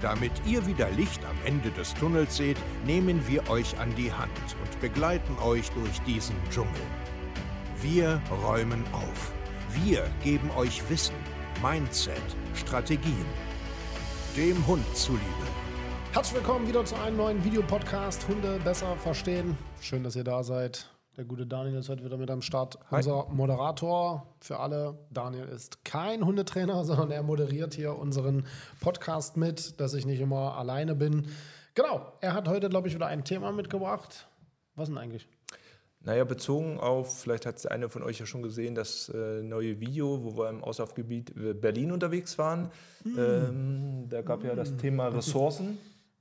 Damit ihr wieder Licht am Ende des Tunnels seht, nehmen wir euch an die Hand und begleiten euch durch diesen Dschungel. Wir räumen auf. Wir geben euch Wissen, Mindset, Strategien. Dem Hund zuliebe. Herzlich willkommen wieder zu einem neuen Videopodcast Hunde besser verstehen. Schön, dass ihr da seid. Der gute Daniel ist heute wieder mit am Start. Hi. Unser Moderator für alle. Daniel ist kein Hundetrainer, sondern er moderiert hier unseren Podcast mit, dass ich nicht immer alleine bin. Genau, er hat heute, glaube ich, wieder ein Thema mitgebracht. Was denn eigentlich? Naja, bezogen auf, vielleicht hat es eine von euch ja schon gesehen, das äh, neue Video, wo wir im Auslaufgebiet äh, Berlin unterwegs waren. Ähm, da gab ja das Thema Ressourcen.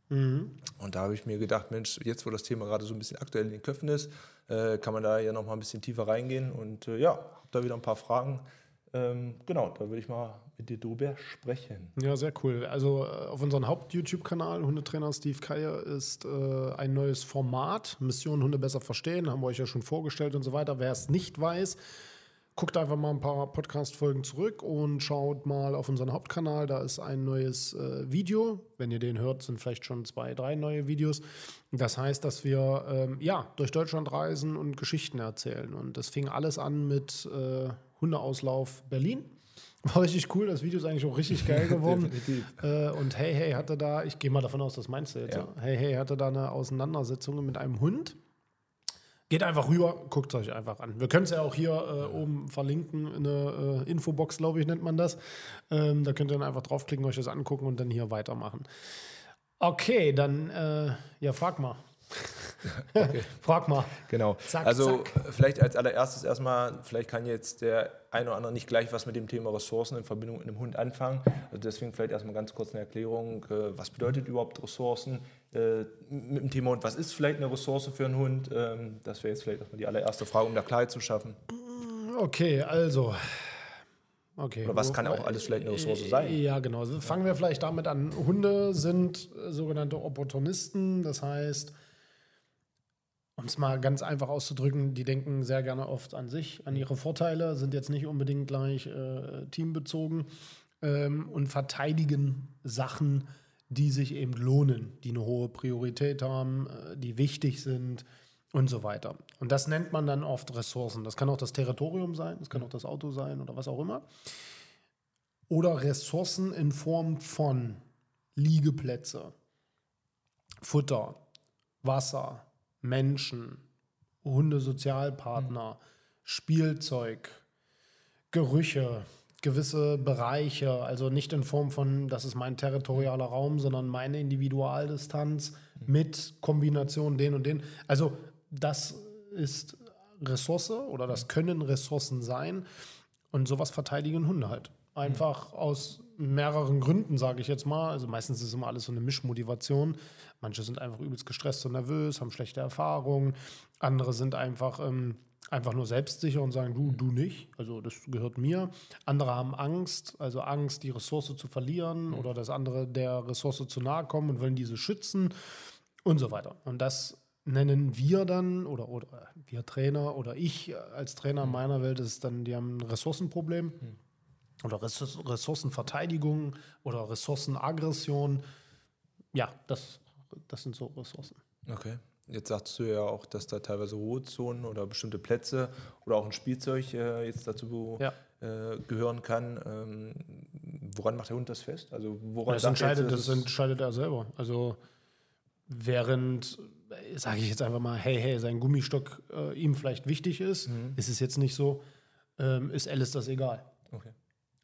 Und da habe ich mir gedacht, Mensch, jetzt wo das Thema gerade so ein bisschen aktuell in den Köpfen ist, äh, kann man da ja noch mal ein bisschen tiefer reingehen. Und äh, ja, habe da wieder ein paar Fragen. Ähm, genau, da würde ich mal mit dir drüber sprechen. Ja, sehr cool. Also äh, auf unserem Haupt-YouTube-Kanal Hundetrainer Steve Keier ist äh, ein neues Format, Mission Hunde besser verstehen, haben wir euch ja schon vorgestellt und so weiter. Wer es nicht weiß, guckt einfach mal ein paar Podcast-Folgen zurück und schaut mal auf unseren Hauptkanal. Da ist ein neues äh, Video. Wenn ihr den hört, sind vielleicht schon zwei, drei neue Videos. Das heißt, dass wir ähm, ja durch Deutschland reisen und Geschichten erzählen. Und das fing alles an mit äh, Hundeauslauf Berlin. War richtig cool. Das Video ist eigentlich auch richtig geil geworden. Äh, und Hey Hey hatte da, ich gehe mal davon aus, das meinst du jetzt. Ja. Ja. Hey Hey hatte da eine Auseinandersetzung mit einem Hund. Geht einfach rüber, guckt es euch einfach an. Wir können es ja auch hier äh, oben verlinken, in eine äh, Infobox, glaube ich, nennt man das. Ähm, da könnt ihr dann einfach draufklicken, euch das angucken und dann hier weitermachen. Okay, dann, äh, ja, frag mal. frag mal. Genau. Zack, also zack. vielleicht als allererstes erstmal, vielleicht kann jetzt der eine oder andere nicht gleich was mit dem Thema Ressourcen in Verbindung mit einem Hund anfangen. Also deswegen vielleicht erstmal ganz kurz eine Erklärung, äh, was bedeutet überhaupt Ressourcen äh, mit dem Thema Hund, was ist vielleicht eine Ressource für einen Hund? Ähm, das wäre jetzt vielleicht erstmal die allererste Frage, um da Klarheit zu schaffen. Okay, also. Okay. Oder was kann auch alles vielleicht eine Ressource sein? Ja, genau. Also fangen wir vielleicht damit an. Hunde sind äh, sogenannte Opportunisten. Das heißt, um es mal ganz einfach auszudrücken, die denken sehr gerne oft an sich, an ihre Vorteile, sind jetzt nicht unbedingt gleich äh, teambezogen ähm, und verteidigen Sachen, die sich eben lohnen, die eine hohe Priorität haben, äh, die wichtig sind und so weiter. Und das nennt man dann oft Ressourcen. Das kann auch das Territorium sein, das kann auch das Auto sein oder was auch immer. Oder Ressourcen in Form von Liegeplätze, Futter, Wasser, Menschen, Hundesozialpartner, Spielzeug, Gerüche, gewisse Bereiche, also nicht in Form von, das ist mein territorialer Raum, sondern meine Individualdistanz mit Kombination den und den. Also das ist Ressource oder das können Ressourcen sein und sowas verteidigen Hunde halt. Einfach aus mehreren Gründen, sage ich jetzt mal. Also meistens ist immer alles so eine Mischmotivation. Manche sind einfach übelst gestresst und nervös, haben schlechte Erfahrungen. Andere sind einfach, ähm, einfach nur selbstsicher und sagen, du, du nicht. Also das gehört mir. Andere haben Angst, also Angst, die Ressource zu verlieren oder dass andere der Ressource zu nahe kommen und wollen diese schützen und so weiter. Und das nennen wir dann oder, oder wir Trainer oder ich als Trainer in meiner Welt ist dann, die haben ein Ressourcenproblem oder Ressourc- Ressourcenverteidigung oder Ressourcenaggression. Ja, das, das sind so Ressourcen. Okay. Jetzt sagst du ja auch, dass da teilweise Ruhezonen oder bestimmte Plätze oder auch ein Spielzeug äh, jetzt dazu Ja. äh, gehören kann. Ähm, woran macht der Hund das fest? Also woran Das entscheidet, jetzt, das entscheidet er selber. Also während, sage ich jetzt einfach mal, hey, hey, sein Gummistock äh, ihm vielleicht wichtig ist, ist es jetzt nicht so, ähm, ist Alice das egal. Okay.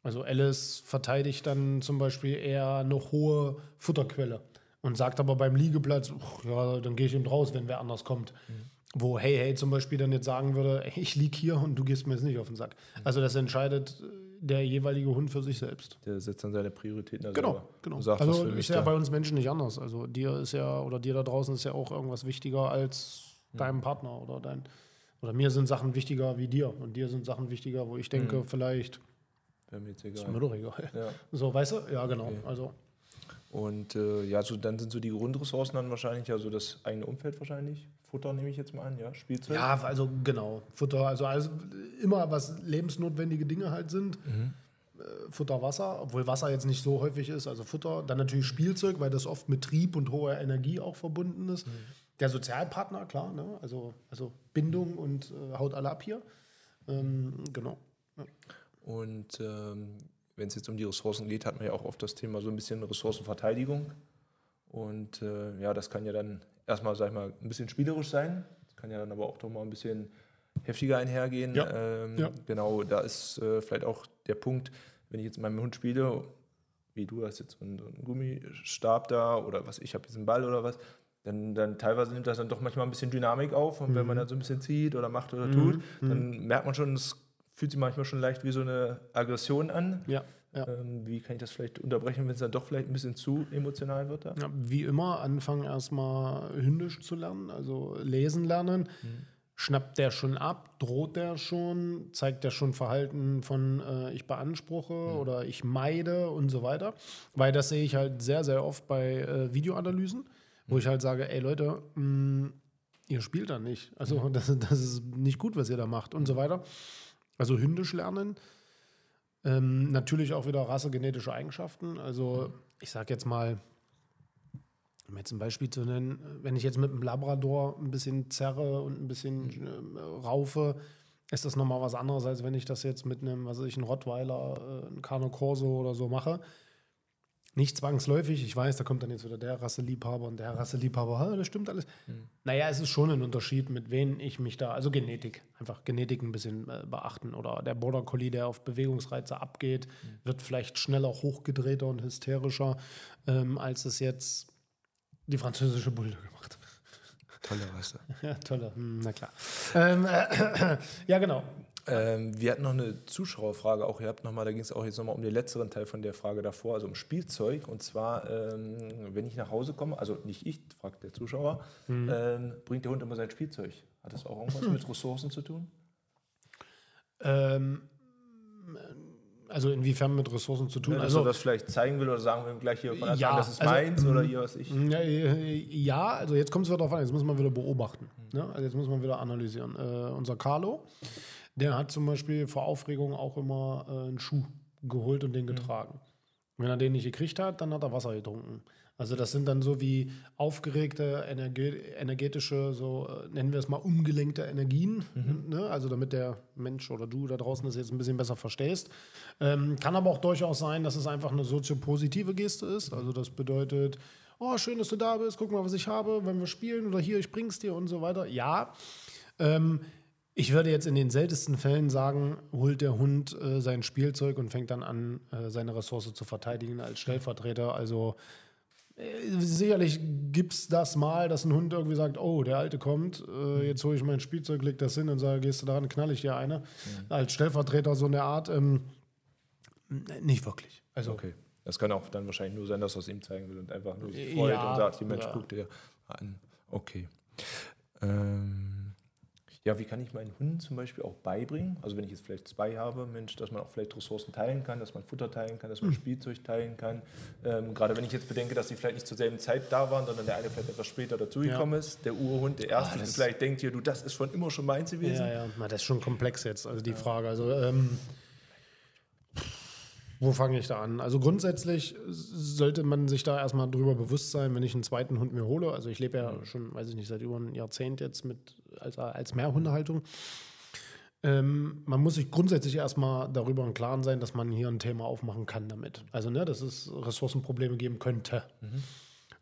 Also Alice verteidigt dann zum Beispiel eher eine hohe Futterquelle und sagt aber beim Liegeplatz, "Uch, ja, dann gehe ich eben raus, wenn wer anders kommt. Wo Hey Hey zum Beispiel dann jetzt sagen würde, "Ey, ich lieg hier und du gehst mir jetzt nicht auf den Sack. Also das entscheidet äh, der jeweilige Hund für sich selbst. Der setzt dann seine Prioritäten da Genau, selber. genau. Und sagt, also ist ja da- bei uns Menschen nicht anders. Also dir ist ja, oder dir da draußen ist ja auch irgendwas wichtiger als deinem Partner oder dein, Oder mir sind Sachen wichtiger wie dir und dir sind Sachen wichtiger, wo ich denke, vielleicht mir jetzt ist mir doch egal. Ja. So, weißt du? Ja, genau. Okay. Also, Und äh, ja, so, dann sind so die Grundressourcen dann wahrscheinlich, also das eigene Umfeld wahrscheinlich. Futter nehme ich jetzt mal an, ja, Spielzeug. ja, also genau. Futter, also, also immer was lebensnotwendige Dinge halt sind. Mhm. Äh, Futter, Wasser, obwohl Wasser jetzt nicht so häufig ist. Also Futter, dann natürlich Spielzeug, weil das oft mit Trieb und hoher Energie auch verbunden ist. Mhm. Der Sozialpartner, klar, ne? also, also Bindung und äh, haut alle ab hier. Ähm, genau. Und ähm, wenn es jetzt um die Ressourcen geht, hat man ja auch oft das Thema so ein bisschen Ressourcenverteidigung. Und äh, ja, das kann ja dann erstmal, sag ich mal, ein bisschen spielerisch sein. Das kann ja dann aber auch doch mal ein bisschen heftiger einhergehen. Ja, Ähm, ja. Genau, da ist äh, vielleicht auch der Punkt, wenn ich jetzt mit meinem Hund spiele, wie du hast jetzt so einen, so einen Gummistab da oder was, ich habe jetzt einen Ball oder was, dann, dann teilweise nimmt das dann doch manchmal ein bisschen Dynamik auf. Und wenn Mhm. man dann so ein bisschen zieht oder macht oder tut, dann merkt man schon, es fühlt sich manchmal schon leicht wie so eine Aggression an. Ja, ja. Ähm, wie kann ich das vielleicht unterbrechen, wenn es dann doch vielleicht ein bisschen zu emotional wird? Ja, wie immer, anfangen erstmal hündisch zu lernen, also lesen lernen. Schnappt der schon ab? Droht der schon? Zeigt der schon Verhalten von äh, ich beanspruche oder ich meide und so weiter? Weil das sehe ich halt sehr, sehr oft bei äh, Videoanalysen, wo ich halt sage, ey Leute, mh, ihr spielt da nicht. Also das, das ist nicht gut, was ihr da macht und so weiter. Also hündisch lernen. Ähm, natürlich auch wieder rassegenetische Eigenschaften. Also ich sage jetzt mal, um jetzt ein Beispiel zu nennen, wenn ich jetzt mit einem Labrador ein bisschen zerre und ein bisschen ähm, raufe, ist das nochmal was anderes, als wenn ich das jetzt mit einem, was weiß ich, einem Rottweiler, äh, einem Carno Corso oder so mache. Nicht zwangsläufig, ich weiß, da kommt dann jetzt wieder der Rasseliebhaber und der Rasseliebhaber, "Ha, das stimmt alles. Naja, es ist schon ein Unterschied, mit wem ich mich da, also Genetik, einfach Genetik ein bisschen äh, beachten. Oder der Border Collie, der auf Bewegungsreize abgeht, wird vielleicht schneller hochgedrehter und hysterischer, ähm, als es jetzt die französische Bulldogge macht. Tolle Rasse. Ja, tolle, hm, na klar. Ähm, äh, ja, genau. Ähm, wir hatten noch eine Zuschauerfrage auch gehabt, nochmal, da ging es auch jetzt nochmal um den letzteren Teil von der Frage davor, also um Spielzeug. Und zwar, ähm, wenn ich nach Hause komme, also nicht ich, fragt der Zuschauer, ähm, bringt der Hund immer sein Spielzeug. Hat das auch irgendwas mit Ressourcen zu tun? Ähm, also inwiefern mit Ressourcen zu tun? Ja, dass also, er das vielleicht zeigen will oder sagen wir gleich hier von Anfang Ja, das ist also, meins oder hier was ich. Ja, äh, also jetzt kommt es wieder darauf an, jetzt muss man wieder beobachten. Ne? Also jetzt muss man wieder analysieren. Äh, unser Carlo, der hat zum Beispiel vor Aufregung auch immer äh, einen Schuh geholt und den getragen. Wenn er den nicht gekriegt hat, dann hat er Wasser getrunken. Also das sind dann so wie aufgeregte, energe energetische, so äh, nennen wir es mal umgelenkte Energien. Ne? Also damit der Mensch oder du da draußen das jetzt ein bisschen besser verstehst. Ähm, kann aber auch durchaus sein, dass es einfach eine soziopositive Geste ist. Also das bedeutet, oh, schön, dass du da bist, guck mal, was ich habe, wenn wir spielen oder hier, ich bring's dir und so weiter. Ja, ähm, ich würde jetzt in den seltensten Fällen sagen, holt der Hund äh, sein Spielzeug und fängt dann an, äh, seine Ressource zu verteidigen als Stellvertreter. Also äh, sicherlich gibt es das mal, dass ein Hund irgendwie sagt, oh, der Alte kommt, äh, jetzt hole ich mein Spielzeug, leg das hin und sage, gehst du daran, knall ich dir eine. Als Stellvertreter so eine Art, ähm, nicht wirklich. Also Okay. Das kann auch dann wahrscheinlich nur sein, dass er es ihm zeigen will und einfach nur sich freut Ja, und sagt, die Mensch, ja. guck dir an. Okay. Ähm, ja, wie kann ich meinen Hunden zum Beispiel auch beibringen? Also wenn ich jetzt vielleicht zwei habe, Mensch, dass man auch vielleicht Ressourcen teilen kann, dass man Futter teilen kann, dass Hm. man Spielzeug teilen kann. Ähm, gerade wenn ich jetzt bedenke, dass die vielleicht nicht zur selben Zeit da waren, sondern der eine vielleicht etwas später dazugekommen ist, der Urhund, der erste, das- vielleicht denkt hier, du, das ist schon immer schon meins gewesen. Ja, ja, Na, das ist schon komplex jetzt, also die Frage. Also, ähm, wo fange ich da an? Also grundsätzlich sollte man sich da erstmal drüber bewusst sein, wenn ich einen zweiten Hund mir hole. Also ich lebe ja schon, weiß ich nicht, seit über einem Jahrzehnt jetzt mit als, als Mehrhundehaltung. Ähm, man muss sich grundsätzlich erstmal darüber im Klaren sein, dass man hier ein Thema aufmachen kann damit. Also, ne, dass es Ressourcenprobleme geben könnte.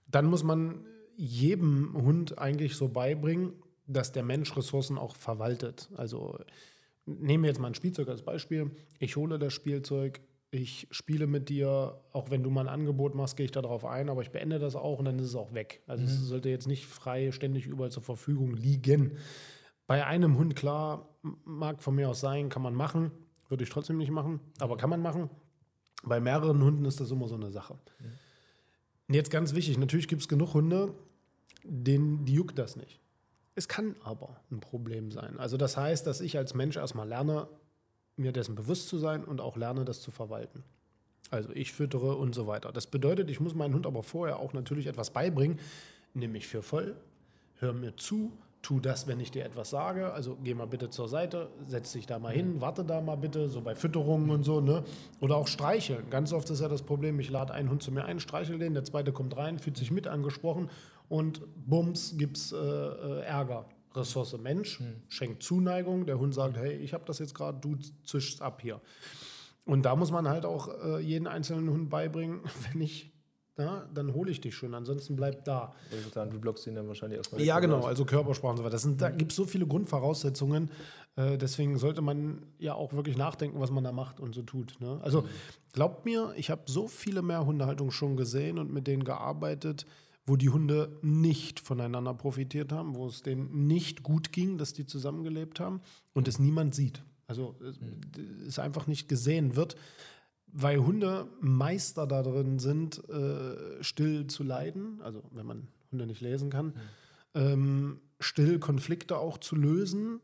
Dann muss man jedem Hund eigentlich so beibringen, dass der Mensch Ressourcen auch verwaltet. Also nehmen wir jetzt mal ein Spielzeug als Beispiel. Ich hole das Spielzeug, ich spiele mit dir, auch wenn du mal ein Angebot machst, gehe ich darauf ein, aber ich beende das auch und dann ist es auch weg. Also es sollte jetzt nicht frei ständig überall zur Verfügung liegen. Bei einem Hund, klar, mag von mir aus sein, kann man machen, würde ich trotzdem nicht machen, aber kann man machen. Bei mehreren Hunden ist das immer so eine Sache. Und jetzt ganz wichtig, natürlich gibt es genug Hunde, denen, die juckt das nicht. Es kann aber ein Problem sein. Also das heißt, dass ich als Mensch erstmal lerne, mir dessen bewusst zu sein und auch lerne, das zu verwalten. Also ich füttere und so weiter. Das bedeutet, ich muss meinen Hund aber vorher auch natürlich etwas beibringen. Nimm mich für voll, hör mir zu, tu das, wenn ich dir etwas sage. Also geh mal bitte zur Seite, setz dich da mal hin, warte da mal bitte, so bei Fütterungen und so. Ne? Oder auch streicheln. Ganz oft ist ja das Problem, ich lade einen Hund zu mir ein, streichel den, der zweite kommt rein, fühlt sich mit angesprochen und bums, gibt's äh, äh, Ärger. Ressource Mensch hm. schenkt Zuneigung, der Hund sagt, hey, ich habe das jetzt gerade, du zischst ab hier. Und da muss man halt auch äh, jeden einzelnen Hund beibringen, wenn ich na, dann hole ich dich schon, ansonsten bleib da. Sagen, du blockst ihn dann wahrscheinlich erstmal. Ja, genau, aus. also Körpersprache und so weiter. Das sind, da gibt es so viele Grundvoraussetzungen, äh, deswegen sollte man ja auch wirklich nachdenken, was man da macht und so tut. Ne? Also mhm. glaubt mir, ich habe so viele mehr Hundehaltungen schon gesehen und mit denen gearbeitet, wo die Hunde nicht voneinander profitiert haben, wo es denen nicht gut ging, dass die zusammengelebt haben und es niemand sieht. Also mhm. es einfach nicht gesehen wird, weil Hunde Meister da drin sind, äh, still zu leiden, also wenn man Hunde nicht lesen kann, mhm. ähm, still Konflikte auch zu lösen,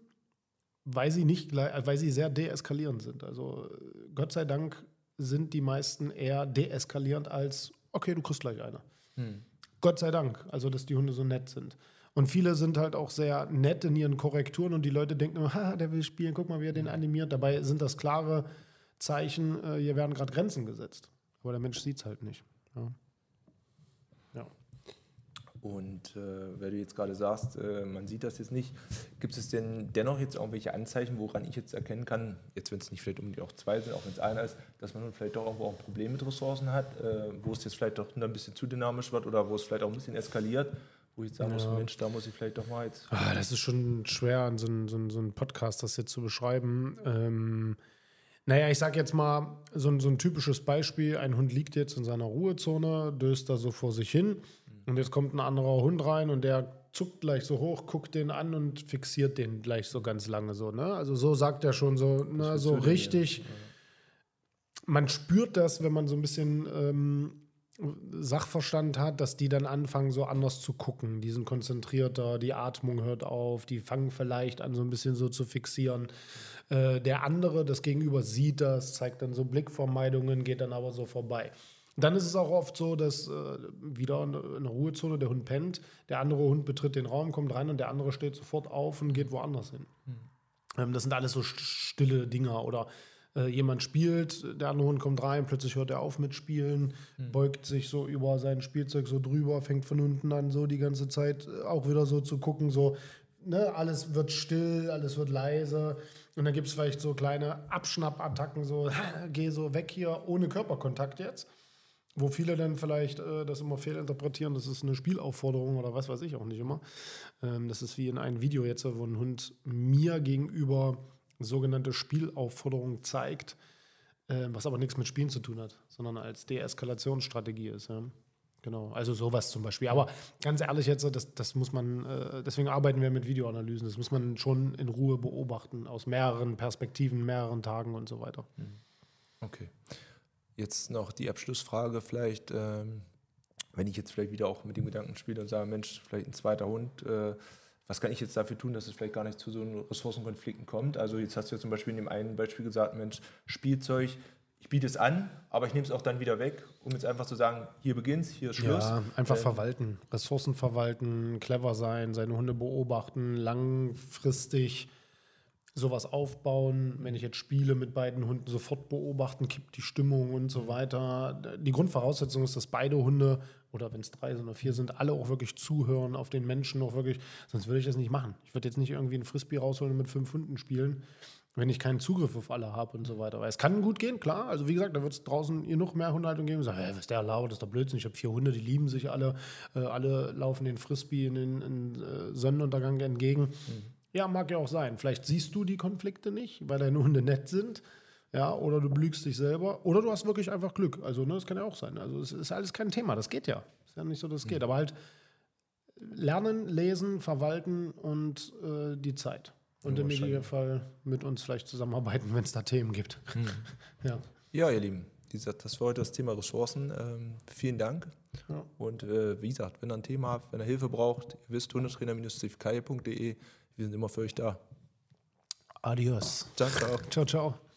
weil sie nicht, weil sie sehr deeskalierend sind. Also Gott sei Dank sind die meisten eher deeskalierend als okay, du kriegst gleich eine. Mhm. Gott sei Dank, also dass die Hunde so nett sind. Und viele sind halt auch sehr nett in ihren Korrekturen und die Leute denken, ha, der will spielen, guck mal, wie er den animiert. Dabei sind das klare Zeichen, äh, hier werden gerade Grenzen gesetzt. Aber der Mensch sieht es halt nicht. Ja. Und äh, weil du jetzt gerade sagst, äh, man sieht das jetzt nicht, gibt es denn dennoch jetzt irgendwelche Anzeichen, woran ich jetzt erkennen kann, jetzt wenn es nicht vielleicht unbedingt auch zwei sind, auch wenn es einer ist, dass man vielleicht doch irgendwo auch ein Problem mit Ressourcen hat, äh, wo es jetzt vielleicht doch ein bisschen zu dynamisch wird oder wo es vielleicht auch ein bisschen eskaliert wo ich sagen ja. muss, Mensch, da muss ich vielleicht doch mal jetzt. Ah, das ist schon schwer, so ein, so, ein, so ein Podcast das jetzt zu beschreiben. Ähm, naja, ich sag jetzt mal so ein, so ein typisches Beispiel: Ein Hund liegt jetzt in seiner Ruhezone, döst da so vor sich hin und jetzt kommt ein anderer Hund rein und der zuckt gleich so hoch, guckt den an und fixiert den gleich so ganz lange so. Ne? Also so sagt er schon so, ne, so richtig. Man spürt das, wenn man so ein bisschen ähm, Sachverstand hat, dass die dann anfangen, so anders zu gucken. Die sind konzentrierter, die Atmung hört auf, die fangen vielleicht an, so ein bisschen so zu fixieren. Äh, der andere, das Gegenüber, sieht das, zeigt dann so Blickvermeidungen, geht dann aber so vorbei. Dann ist es auch oft so, dass äh, wieder in der Ruhezone der Hund pennt, der andere Hund betritt den Raum, kommt rein und der andere steht sofort auf und geht woanders hin. Mhm. Ähm, das sind alles so stille Dinger oder äh, jemand spielt, der andere Hund kommt rein, plötzlich hört er auf mit Spielen, mhm. beugt sich so über sein Spielzeug so drüber, fängt von unten an so die ganze Zeit äh, auch wieder so zu gucken, so, ne, alles wird still, alles wird leise. Und dann gibt es vielleicht so kleine Abschnappattacken, so, geh so weg hier, ohne Körperkontakt jetzt. Wo viele dann vielleicht äh, das immer fehlinterpretieren, das ist eine Spielaufforderung oder was weiß ich auch nicht immer. Ähm, das ist wie in einem Video jetzt, wo ein Hund mir gegenüber sogenannte Spielaufforderung zeigt, äh, was aber nichts mit Spielen zu tun hat, sondern als Deeskalationsstrategie ist. Ja. Genau, also sowas zum Beispiel. Aber ganz ehrlich jetzt, das, das muss man, äh, deswegen arbeiten wir mit Videoanalysen, das muss man schon in Ruhe beobachten, aus mehreren Perspektiven, mehreren Tagen und so weiter. Mhm. Okay. Jetzt noch die Abschlussfrage vielleicht, ähm, wenn ich jetzt vielleicht wieder auch mit dem Gedanken spiele und sage, Mensch, vielleicht ein zweiter Hund, äh, was kann ich jetzt dafür tun, dass es vielleicht gar nicht zu so einem Ressourcenkonflikten kommt? Also jetzt hast du ja zum Beispiel in dem einen Beispiel gesagt, Mensch, Spielzeug, ich biete es an, aber ich nehme es auch dann wieder weg, um jetzt einfach zu sagen, hier beginnt hier ist Schluss. Ja, einfach ähm, verwalten, Ressourcen verwalten, clever sein, seine Hunde beobachten, langfristig sowas aufbauen. Wenn ich jetzt spiele mit beiden Hunden, sofort beobachten, kippt die Stimmung und so weiter. Die Grundvoraussetzung ist, dass beide Hunde oder wenn es drei sind oder vier sind, alle auch wirklich zuhören auf den Menschen, auch wirklich, sonst würde ich das nicht machen. Ich würde jetzt nicht irgendwie ein Frisbee rausholen und mit fünf Hunden spielen, wenn ich keinen Zugriff auf alle habe und so weiter. Weil es kann gut gehen, klar. Also wie gesagt, da wird es draußen genug mehr Hundehaltung geben. Sagen, hey, was ist der laut, das ist doch Blödsinn. Ich habe vier Hunde, die lieben sich alle. Äh, alle laufen den Frisbee in den in, äh, Sonnenuntergang entgegen. Mhm. Ja, mag ja auch sein. Vielleicht siehst du die Konflikte nicht, weil deine Hunde nett sind. Ja, oder du belügst dich selber. Oder du hast wirklich einfach Glück. Also, ne, das kann ja auch sein. Also, es ist alles kein Thema. Das geht ja. Ist ja nicht so, dass es mhm. geht. Aber halt lernen, lesen, verwalten und äh, die Zeit. Und ja, im Idealfall mit uns vielleicht zusammenarbeiten, wenn es da Themen gibt. Mhm. ja. ja, ihr Lieben, dieser, das war heute das Thema Ressourcen. Ähm, vielen Dank Ja. Und äh, wie gesagt, wenn ihr ein Thema habt, wenn ihr Hilfe braucht, ihr wisst, hundetrainer-cfk.de, wir sind immer für euch da. Adios. Ciao, ciao. ciao, ciao.